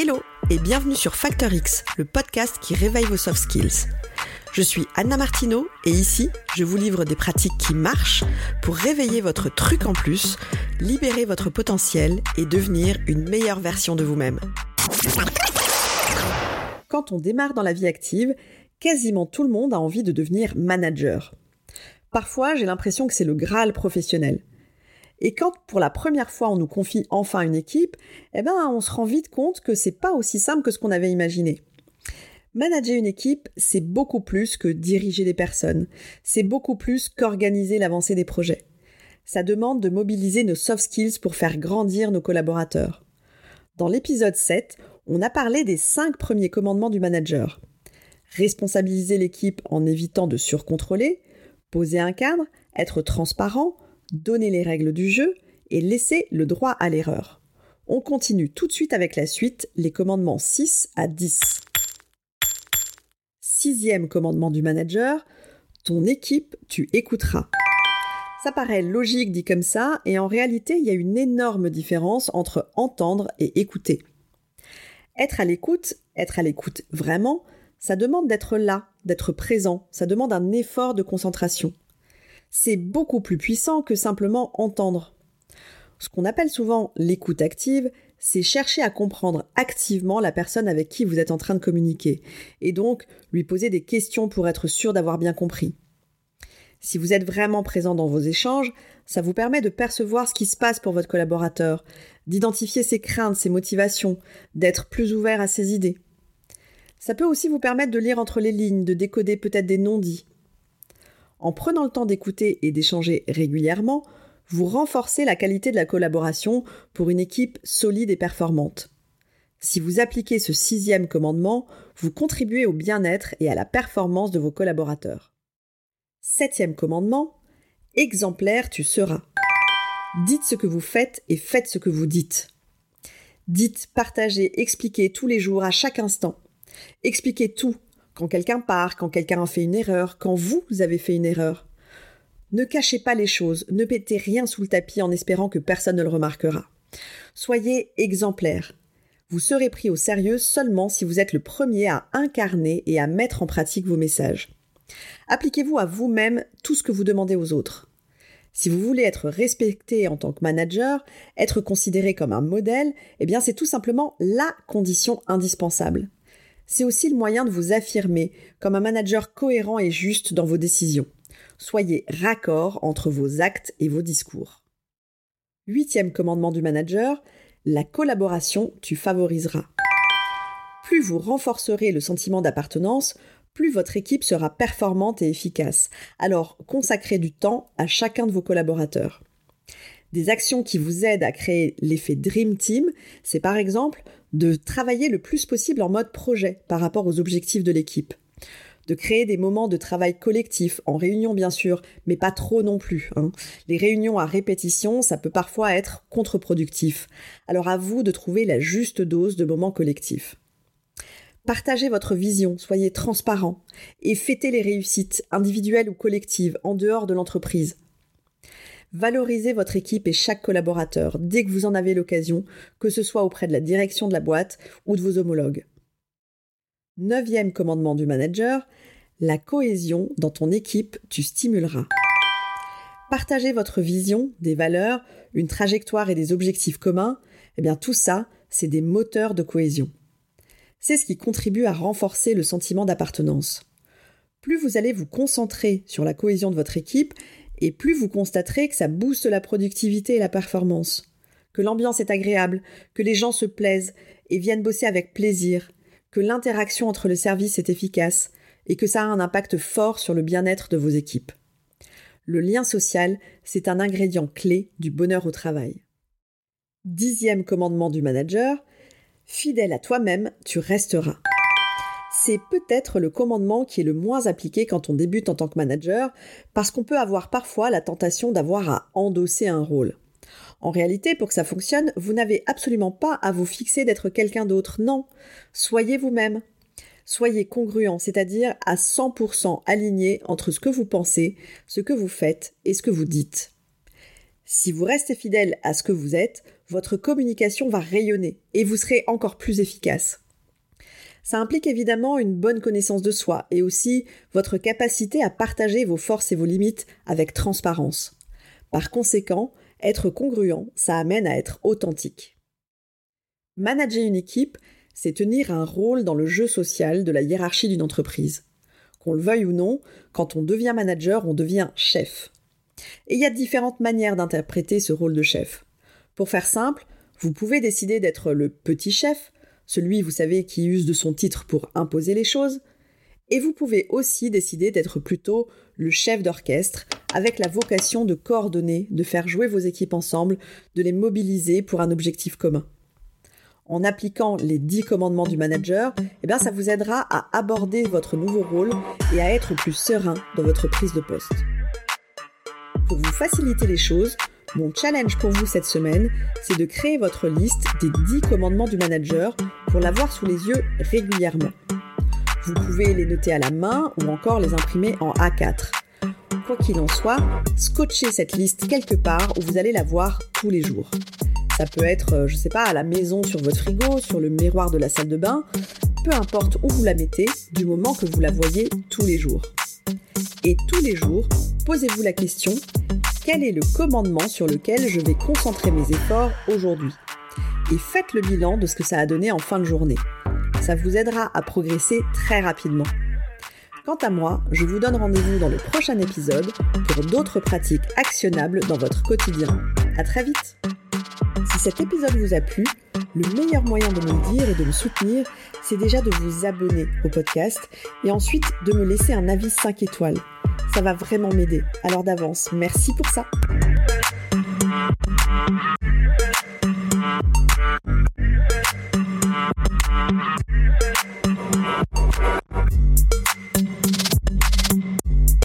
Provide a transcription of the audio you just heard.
Hello et bienvenue sur Factor X, le podcast qui réveille vos soft skills. Je suis Anna Martineau et ici, je vous livre des pratiques qui marchent pour réveiller votre truc en plus, libérer votre potentiel et devenir une meilleure version de vous-même. Quand on démarre dans la vie active, quasiment tout le monde a envie de devenir manager. Parfois, j'ai l'impression que c'est le Graal professionnel. Et quand pour la première fois on nous confie enfin une équipe, eh ben on se rend vite compte que c'est pas aussi simple que ce qu'on avait imaginé. Manager une équipe, c'est beaucoup plus que diriger des personnes. C'est beaucoup plus qu'organiser l'avancée des projets. Ça demande de mobiliser nos soft skills pour faire grandir nos collaborateurs. Dans l'épisode 7, on a parlé des cinq premiers commandements du manager. Responsabiliser l'équipe en évitant de surcontrôler, poser un cadre, être transparent, donner les règles du jeu et laisser le droit à l'erreur. On continue tout de suite avec la suite, les commandements 6 à 10. Sixième commandement du manager, ton équipe, tu écouteras. Ça paraît logique dit comme ça, et en réalité, il y a une énorme différence entre entendre et écouter. Être à l'écoute, être à l'écoute vraiment, ça demande d'être là, d'être présent, ça demande un effort de concentration c'est beaucoup plus puissant que simplement entendre. Ce qu'on appelle souvent l'écoute active, c'est chercher à comprendre activement la personne avec qui vous êtes en train de communiquer, et donc lui poser des questions pour être sûr d'avoir bien compris. Si vous êtes vraiment présent dans vos échanges, ça vous permet de percevoir ce qui se passe pour votre collaborateur, d'identifier ses craintes, ses motivations, d'être plus ouvert à ses idées. Ça peut aussi vous permettre de lire entre les lignes, de décoder peut-être des non-dits, en prenant le temps d'écouter et d'échanger régulièrement, vous renforcez la qualité de la collaboration pour une équipe solide et performante. Si vous appliquez ce sixième commandement, vous contribuez au bien-être et à la performance de vos collaborateurs. Septième commandement, exemplaire tu seras. Dites ce que vous faites et faites ce que vous dites. Dites, partagez, expliquez tous les jours, à chaque instant. Expliquez tout, quand quelqu'un part, quand quelqu'un a fait une erreur, quand vous avez fait une erreur. Ne cachez pas les choses, ne mettez rien sous le tapis en espérant que personne ne le remarquera. Soyez exemplaire. Vous serez pris au sérieux seulement si vous êtes le premier à incarner et à mettre en pratique vos messages. Appliquez-vous à vous-même tout ce que vous demandez aux autres. Si vous voulez être respecté en tant que manager, être considéré comme un modèle, eh bien c'est tout simplement la condition indispensable c'est aussi le moyen de vous affirmer comme un manager cohérent et juste dans vos décisions. Soyez raccord entre vos actes et vos discours. Huitième commandement du manager, la collaboration tu favoriseras. Plus vous renforcerez le sentiment d'appartenance, plus votre équipe sera performante et efficace. Alors consacrez du temps à chacun de vos collaborateurs. Des actions qui vous aident à créer l'effet Dream Team, c'est par exemple de travailler le plus possible en mode projet par rapport aux objectifs de l'équipe. De créer des moments de travail collectif, en réunion bien sûr, mais pas trop non plus. Hein. Les réunions à répétition, ça peut parfois être contre-productif. Alors à vous de trouver la juste dose de moments collectifs. Partagez votre vision, soyez transparent et fêtez les réussites, individuelles ou collectives, en dehors de l'entreprise. Valorisez votre équipe et chaque collaborateur dès que vous en avez l'occasion, que ce soit auprès de la direction de la boîte ou de vos homologues. Neuvième commandement du manager, la cohésion dans ton équipe, tu stimuleras. Partagez votre vision, des valeurs, une trajectoire et des objectifs communs, eh bien tout ça, c'est des moteurs de cohésion. C'est ce qui contribue à renforcer le sentiment d'appartenance. Plus vous allez vous concentrer sur la cohésion de votre équipe, et plus vous constaterez que ça booste la productivité et la performance, que l'ambiance est agréable, que les gens se plaisent et viennent bosser avec plaisir, que l'interaction entre le service est efficace et que ça a un impact fort sur le bien-être de vos équipes. Le lien social, c'est un ingrédient clé du bonheur au travail. Dixième commandement du manager, fidèle à toi-même, tu resteras c'est peut-être le commandement qui est le moins appliqué quand on débute en tant que manager, parce qu'on peut avoir parfois la tentation d'avoir à endosser un rôle. En réalité, pour que ça fonctionne, vous n'avez absolument pas à vous fixer d'être quelqu'un d'autre, non. Soyez vous-même. Soyez congruent, c'est-à-dire à 100% aligné entre ce que vous pensez, ce que vous faites et ce que vous dites. Si vous restez fidèle à ce que vous êtes, votre communication va rayonner et vous serez encore plus efficace. Ça implique évidemment une bonne connaissance de soi et aussi votre capacité à partager vos forces et vos limites avec transparence. Par conséquent, être congruent, ça amène à être authentique. Manager une équipe, c'est tenir un rôle dans le jeu social de la hiérarchie d'une entreprise. Qu'on le veuille ou non, quand on devient manager, on devient chef. Et il y a différentes manières d'interpréter ce rôle de chef. Pour faire simple, vous pouvez décider d'être le petit chef, celui, vous savez, qui use de son titre pour imposer les choses, et vous pouvez aussi décider d'être plutôt le chef d'orchestre, avec la vocation de coordonner, de faire jouer vos équipes ensemble, de les mobiliser pour un objectif commun. En appliquant les dix commandements du manager, eh bien, ça vous aidera à aborder votre nouveau rôle et à être plus serein dans votre prise de poste. Pour vous faciliter les choses, mon challenge pour vous cette semaine, c'est de créer votre liste des 10 commandements du manager pour l'avoir sous les yeux régulièrement. Vous pouvez les noter à la main ou encore les imprimer en A4. Quoi qu'il en soit, scotchez cette liste quelque part où vous allez la voir tous les jours. Ça peut être, euh, je sais pas, à la maison sur votre frigo, sur le miroir de la salle de bain, peu importe où vous la mettez, du moment que vous la voyez tous les jours. Et tous les jours, posez-vous la question, quel est le commandement sur lequel je vais concentrer mes efforts aujourd'hui Et faites le bilan de ce que ça a donné en fin de journée. Ça vous aidera à progresser très rapidement. Quant à moi, je vous donne rendez-vous dans le prochain épisode pour d'autres pratiques actionnables dans votre quotidien. À très vite! Si cet épisode vous a plu, le meilleur moyen de me le dire et de me soutenir, c'est déjà de vous abonner au podcast et ensuite de me laisser un avis 5 étoiles. Ça va vraiment m'aider. Alors d'avance, merci pour ça.